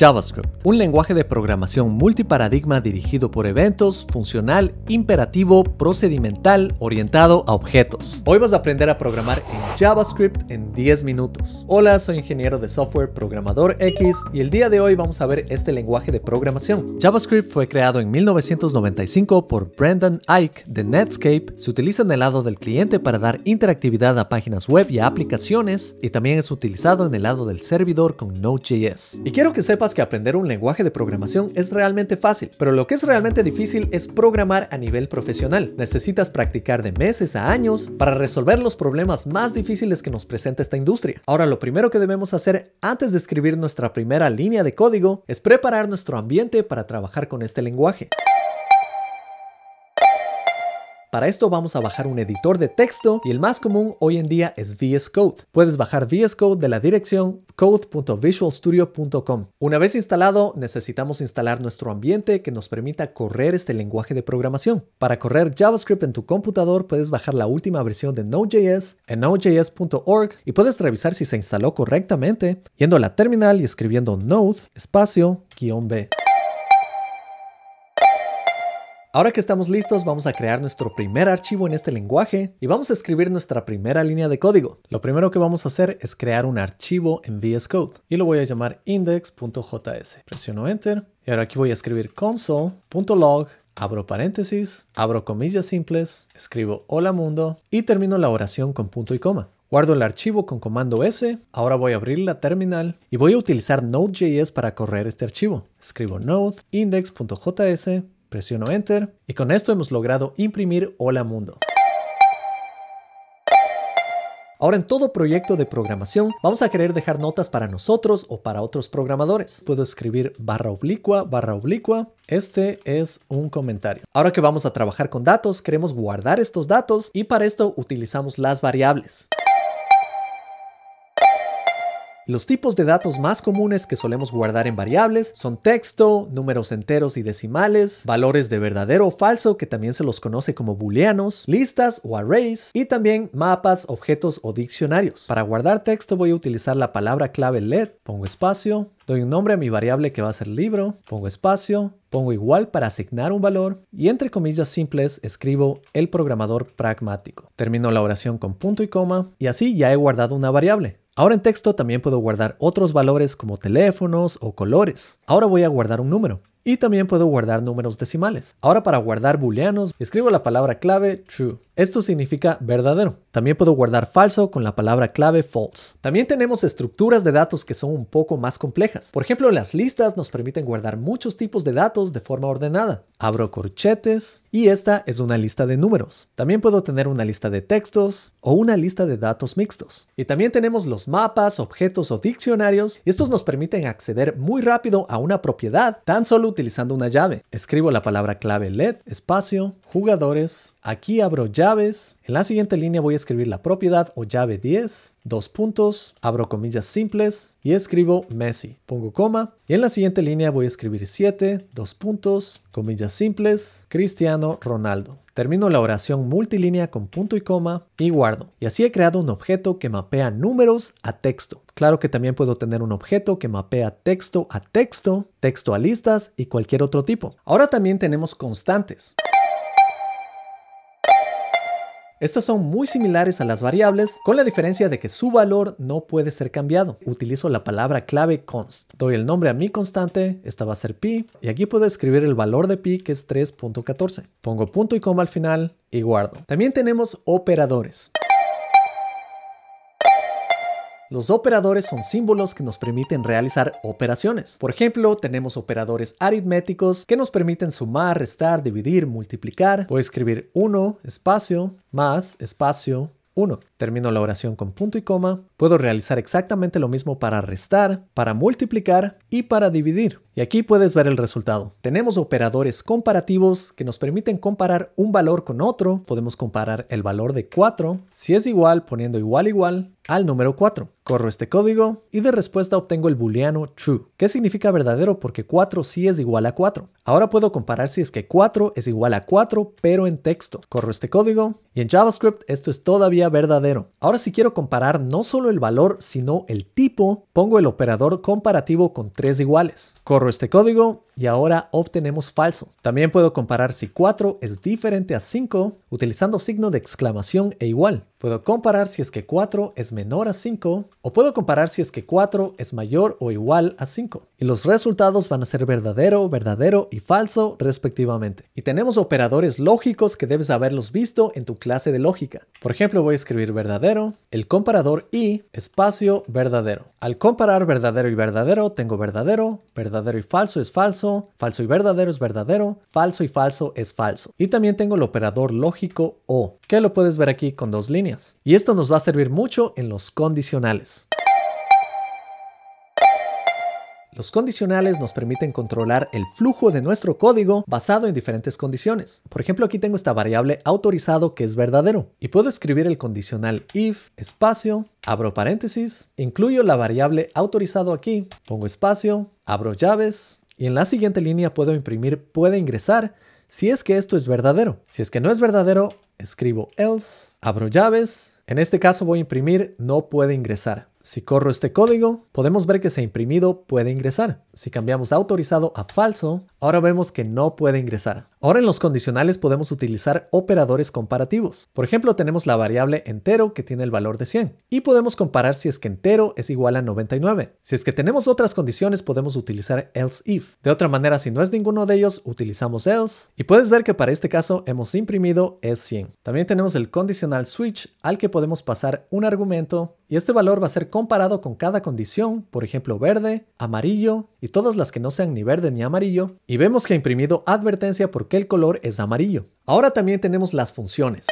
JavaScript, un lenguaje de programación multiparadigma dirigido por eventos, funcional, imperativo, procedimental, orientado a objetos. Hoy vas a aprender a programar en JavaScript en 10 minutos. Hola, soy ingeniero de software programador X y el día de hoy vamos a ver este lenguaje de programación. JavaScript fue creado en 1995 por Brendan Ike de Netscape. Se utiliza en el lado del cliente para dar interactividad a páginas web y a aplicaciones y también es utilizado en el lado del servidor con Node.js. Y quiero que sepas que aprender un lenguaje de programación es realmente fácil, pero lo que es realmente difícil es programar a nivel profesional. Necesitas practicar de meses a años para resolver los problemas más difíciles que nos presenta esta industria. Ahora, lo primero que debemos hacer antes de escribir nuestra primera línea de código es preparar nuestro ambiente para trabajar con este lenguaje. Para esto vamos a bajar un editor de texto y el más común hoy en día es VS Code. Puedes bajar VS Code de la dirección code.visualstudio.com. Una vez instalado, necesitamos instalar nuestro ambiente que nos permita correr este lenguaje de programación. Para correr JavaScript en tu computador, puedes bajar la última versión de Node.js en nodejs.org y puedes revisar si se instaló correctamente yendo a la terminal y escribiendo node espacio guion b. Ahora que estamos listos, vamos a crear nuestro primer archivo en este lenguaje y vamos a escribir nuestra primera línea de código. Lo primero que vamos a hacer es crear un archivo en VS Code y lo voy a llamar index.js. Presiono Enter y ahora aquí voy a escribir console.log abro paréntesis, abro comillas simples, escribo hola mundo y termino la oración con punto y coma. Guardo el archivo con comando S, ahora voy a abrir la terminal y voy a utilizar Node.js para correr este archivo. Escribo node index.js Presiono Enter y con esto hemos logrado imprimir Hola Mundo. Ahora en todo proyecto de programación vamos a querer dejar notas para nosotros o para otros programadores. Puedo escribir barra oblicua, barra oblicua. Este es un comentario. Ahora que vamos a trabajar con datos, queremos guardar estos datos y para esto utilizamos las variables. Los tipos de datos más comunes que solemos guardar en variables son texto, números enteros y decimales, valores de verdadero o falso que también se los conoce como booleanos, listas o arrays y también mapas, objetos o diccionarios. Para guardar texto voy a utilizar la palabra clave LED, pongo espacio, doy un nombre a mi variable que va a ser libro, pongo espacio, pongo igual para asignar un valor y entre comillas simples escribo el programador pragmático. Termino la oración con punto y coma y así ya he guardado una variable. Ahora en texto también puedo guardar otros valores como teléfonos o colores. Ahora voy a guardar un número. Y también puedo guardar números decimales. Ahora para guardar booleanos, escribo la palabra clave true. Esto significa verdadero. También puedo guardar falso con la palabra clave false. También tenemos estructuras de datos que son un poco más complejas. Por ejemplo, las listas nos permiten guardar muchos tipos de datos de forma ordenada. Abro corchetes y esta es una lista de números. También puedo tener una lista de textos o una lista de datos mixtos. Y también tenemos los mapas, objetos o diccionarios estos nos permiten acceder muy rápido a una propiedad tan solo utilizando una llave. Escribo la palabra clave LED, espacio, jugadores. Aquí abro llaves. En la siguiente línea voy a escribir la propiedad o llave 10, dos puntos, abro comillas simples y escribo Messi. Pongo coma. Y en la siguiente línea voy a escribir 7, dos puntos, comillas simples, Cristiano Ronaldo. Termino la oración multilínea con punto y coma y guardo. Y así he creado un objeto que mapea números a texto. Claro que también puedo tener un objeto que mapea texto a texto, texto a listas y cualquier otro tipo. Ahora también tenemos constantes. Estas son muy similares a las variables, con la diferencia de que su valor no puede ser cambiado. Utilizo la palabra clave const. Doy el nombre a mi constante, esta va a ser pi, y aquí puedo escribir el valor de pi que es 3.14. Pongo punto y coma al final y guardo. También tenemos operadores. Los operadores son símbolos que nos permiten realizar operaciones. Por ejemplo, tenemos operadores aritméticos que nos permiten sumar, restar, dividir, multiplicar. A escribir 1, espacio, más, espacio, 1. Termino la oración con punto y coma. Puedo realizar exactamente lo mismo para restar, para multiplicar y para dividir. Y aquí puedes ver el resultado. Tenemos operadores comparativos que nos permiten comparar un valor con otro. Podemos comparar el valor de 4. Si es igual, poniendo igual igual, al número 4. Corro este código y de respuesta obtengo el booleano true, que significa verdadero porque 4 sí es igual a 4. Ahora puedo comparar si es que 4 es igual a 4 pero en texto. Corro este código y en JavaScript esto es todavía verdadero. Ahora si quiero comparar no solo el valor sino el tipo, pongo el operador comparativo con 3 iguales. Corro este código y ahora obtenemos falso. También puedo comparar si 4 es diferente a 5 utilizando signo de exclamación e igual. Puedo comparar si es que 4 es menor a 5 o puedo comparar si es que 4 es mayor o igual a 5. Y los resultados van a ser verdadero, verdadero y falso respectivamente. Y tenemos operadores lógicos que debes haberlos visto en tu clase de lógica. Por ejemplo, voy a escribir verdadero, el comparador y espacio verdadero. Al comparar verdadero y verdadero, tengo verdadero, verdadero y falso es falso, falso y verdadero es verdadero, falso y falso es falso. Y también tengo el operador lógico o, que lo puedes ver aquí con dos líneas y esto nos va a servir mucho en los condicionales. Los condicionales nos permiten controlar el flujo de nuestro código basado en diferentes condiciones. Por ejemplo, aquí tengo esta variable autorizado que es verdadero y puedo escribir el condicional if espacio, abro paréntesis, incluyo la variable autorizado aquí, pongo espacio, abro llaves y en la siguiente línea puedo imprimir puede ingresar si es que esto es verdadero. Si es que no es verdadero, escribo else, abro llaves. En este caso voy a imprimir no puede ingresar. Si corro este código, podemos ver que se ha imprimido puede ingresar. Si cambiamos autorizado a falso, ahora vemos que no puede ingresar. Ahora en los condicionales podemos utilizar operadores comparativos. Por ejemplo, tenemos la variable entero que tiene el valor de 100 y podemos comparar si es que entero es igual a 99. Si es que tenemos otras condiciones, podemos utilizar else if. De otra manera, si no es ninguno de ellos, utilizamos else y puedes ver que para este caso hemos imprimido es 100. También tenemos el condicional switch al que podemos pasar un argumento y este valor va a ser comparado con cada condición, por ejemplo verde, amarillo y todas las que no sean ni verde ni amarillo y vemos que ha imprimido advertencia por que el color es amarillo. Ahora también tenemos las funciones.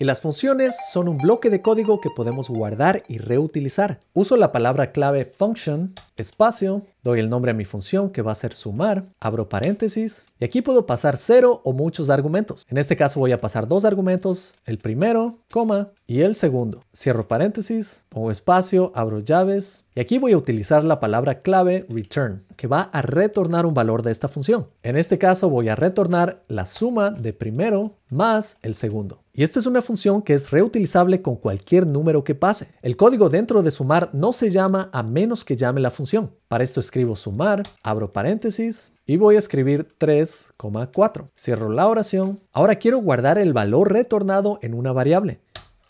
Y las funciones son un bloque de código que podemos guardar y reutilizar. Uso la palabra clave function, espacio, doy el nombre a mi función que va a ser sumar, abro paréntesis y aquí puedo pasar cero o muchos argumentos. En este caso voy a pasar dos argumentos, el primero, coma, y el segundo. Cierro paréntesis, pongo espacio, abro llaves y aquí voy a utilizar la palabra clave return que va a retornar un valor de esta función. En este caso voy a retornar la suma de primero más el segundo. Y esta es una función que es reutilizable con cualquier número que pase. El código dentro de sumar no se llama a menos que llame la función. Para esto escribo sumar, abro paréntesis y voy a escribir 3,4. Cierro la oración. Ahora quiero guardar el valor retornado en una variable.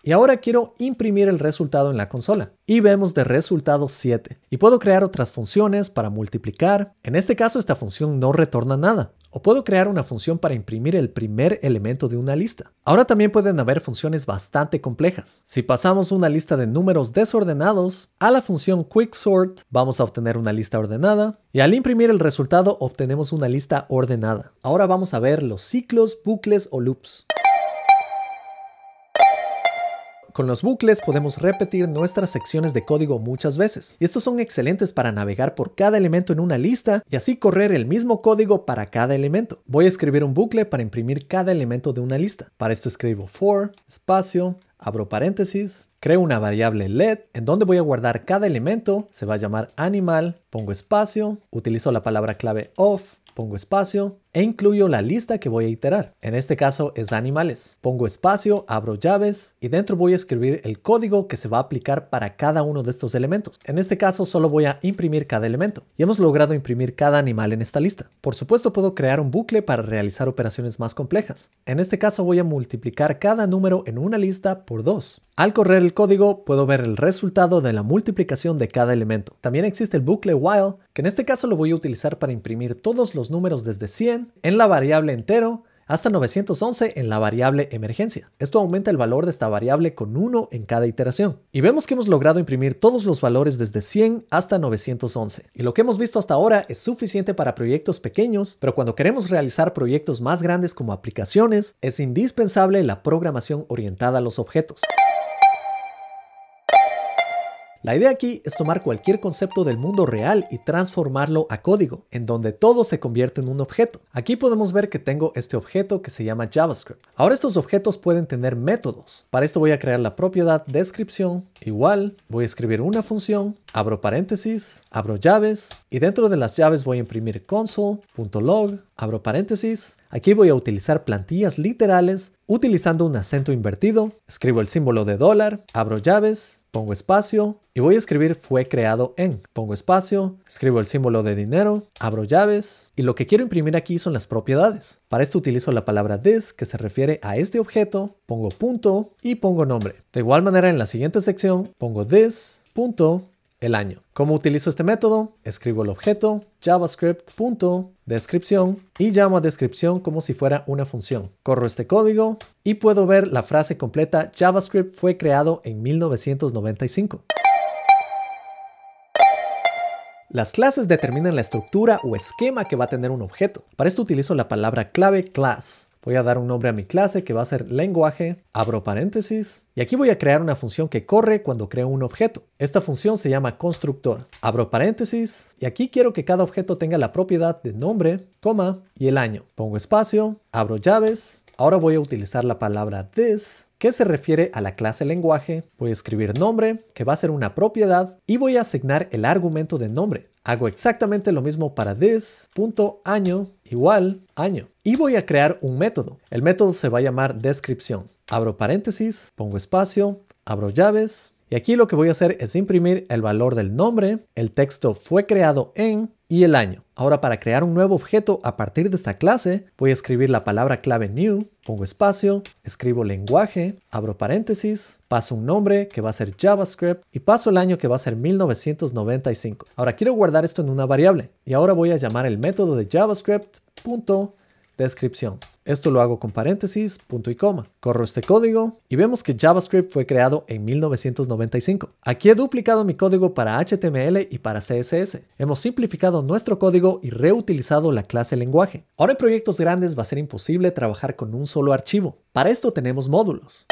Y ahora quiero imprimir el resultado en la consola. Y vemos de resultado 7. Y puedo crear otras funciones para multiplicar. En este caso esta función no retorna nada. O puedo crear una función para imprimir el primer elemento de una lista. Ahora también pueden haber funciones bastante complejas. Si pasamos una lista de números desordenados a la función quicksort, vamos a obtener una lista ordenada. Y al imprimir el resultado obtenemos una lista ordenada. Ahora vamos a ver los ciclos, bucles o loops. Con los bucles podemos repetir nuestras secciones de código muchas veces, y estos son excelentes para navegar por cada elemento en una lista y así correr el mismo código para cada elemento. Voy a escribir un bucle para imprimir cada elemento de una lista. Para esto escribo for, espacio, abro paréntesis, creo una variable let en donde voy a guardar cada elemento, se va a llamar animal, pongo espacio, utilizo la palabra clave of, pongo espacio e incluyo la lista que voy a iterar. En este caso es animales. Pongo espacio, abro llaves y dentro voy a escribir el código que se va a aplicar para cada uno de estos elementos. En este caso solo voy a imprimir cada elemento. Y hemos logrado imprimir cada animal en esta lista. Por supuesto puedo crear un bucle para realizar operaciones más complejas. En este caso voy a multiplicar cada número en una lista por 2. Al correr el código puedo ver el resultado de la multiplicación de cada elemento. También existe el bucle while, que en este caso lo voy a utilizar para imprimir todos los números desde 100 en la variable entero hasta 911 en la variable emergencia. Esto aumenta el valor de esta variable con 1 en cada iteración. Y vemos que hemos logrado imprimir todos los valores desde 100 hasta 911. Y lo que hemos visto hasta ahora es suficiente para proyectos pequeños, pero cuando queremos realizar proyectos más grandes como aplicaciones, es indispensable la programación orientada a los objetos. La idea aquí es tomar cualquier concepto del mundo real y transformarlo a código, en donde todo se convierte en un objeto. Aquí podemos ver que tengo este objeto que se llama JavaScript. Ahora estos objetos pueden tener métodos. Para esto voy a crear la propiedad descripción igual, voy a escribir una función, abro paréntesis, abro llaves y dentro de las llaves voy a imprimir console.log, abro paréntesis, aquí voy a utilizar plantillas literales utilizando un acento invertido, escribo el símbolo de dólar, abro llaves, pongo espacio y voy a escribir fue creado en. Pongo espacio, escribo el símbolo de dinero, abro llaves y lo que quiero imprimir aquí son las propiedades. Para esto utilizo la palabra this que se refiere a este objeto, pongo punto y pongo nombre. De igual manera en la siguiente sección pongo this, punto, el año. ¿Cómo utilizo este método? Escribo el objeto javascript.descripción y llamo a descripción como si fuera una función. Corro este código y puedo ver la frase completa JavaScript fue creado en 1995. Las clases determinan la estructura o esquema que va a tener un objeto. Para esto utilizo la palabra clave class. Voy a dar un nombre a mi clase que va a ser lenguaje, abro paréntesis, y aquí voy a crear una función que corre cuando creo un objeto. Esta función se llama constructor. Abro paréntesis, y aquí quiero que cada objeto tenga la propiedad de nombre, coma y el año. Pongo espacio, abro llaves, ahora voy a utilizar la palabra this que se refiere a la clase lenguaje. Voy a escribir nombre, que va a ser una propiedad, y voy a asignar el argumento de nombre. Hago exactamente lo mismo para this.año igual año. Y voy a crear un método. El método se va a llamar descripción. Abro paréntesis, pongo espacio, abro llaves. Y aquí lo que voy a hacer es imprimir el valor del nombre, el texto fue creado en y el año. Ahora para crear un nuevo objeto a partir de esta clase, voy a escribir la palabra clave new, pongo espacio, escribo lenguaje, abro paréntesis, paso un nombre que va a ser JavaScript y paso el año que va a ser 1995. Ahora quiero guardar esto en una variable y ahora voy a llamar el método de JavaScript descripción. Esto lo hago con paréntesis, punto y coma. Corro este código y vemos que JavaScript fue creado en 1995. Aquí he duplicado mi código para HTML y para CSS. Hemos simplificado nuestro código y reutilizado la clase lenguaje. Ahora en proyectos grandes va a ser imposible trabajar con un solo archivo. Para esto tenemos módulos.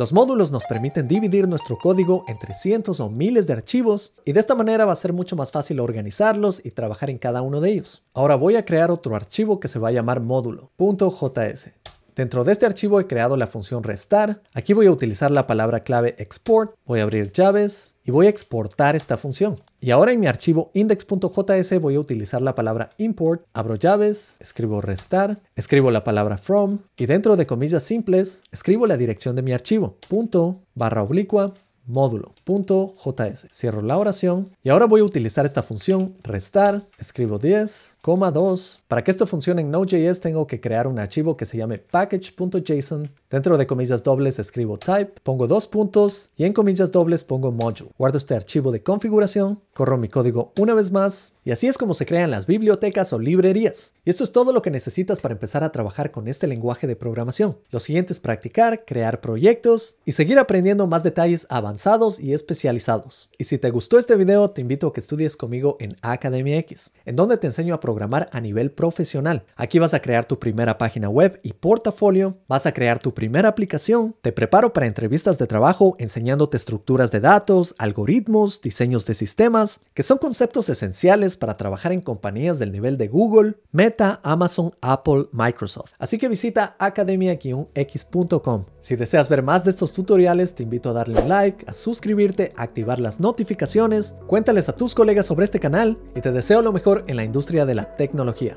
Los módulos nos permiten dividir nuestro código entre cientos o miles de archivos y de esta manera va a ser mucho más fácil organizarlos y trabajar en cada uno de ellos. Ahora voy a crear otro archivo que se va a llamar módulo.js. Dentro de este archivo he creado la función restar. Aquí voy a utilizar la palabra clave export. Voy a abrir llaves y voy a exportar esta función. Y ahora en mi archivo index.js voy a utilizar la palabra import, abro llaves, escribo restar, escribo la palabra from y dentro de comillas simples escribo la dirección de mi archivo, punto barra oblicua módulo.js. Cierro la oración y ahora voy a utilizar esta función restar, escribo 10, 2. Para que esto funcione en Node.js tengo que crear un archivo que se llame package.json. Dentro de comillas dobles escribo type, pongo dos puntos y en comillas dobles pongo module. Guardo este archivo de configuración, corro mi código una vez más y así es como se crean las bibliotecas o librerías. Y esto es todo lo que necesitas para empezar a trabajar con este lenguaje de programación. Lo siguiente es practicar, crear proyectos y seguir aprendiendo más detalles avanzados y especializados. Y si te gustó este video, te invito a que estudies conmigo en Academia X, en donde te enseño a programar a nivel profesional. Aquí vas a crear tu primera página web y portafolio, vas a crear tu primera aplicación, te preparo para entrevistas de trabajo enseñándote estructuras de datos, algoritmos, diseños de sistemas, que son conceptos esenciales para trabajar en compañías del nivel de Google, Meta, Amazon, Apple, Microsoft. Así que visita academia-x.com. Si deseas ver más de estos tutoriales, te invito a darle un like, a suscribirte, a activar las notificaciones, cuéntales a tus colegas sobre este canal y te deseo lo mejor en la industria de la tecnología.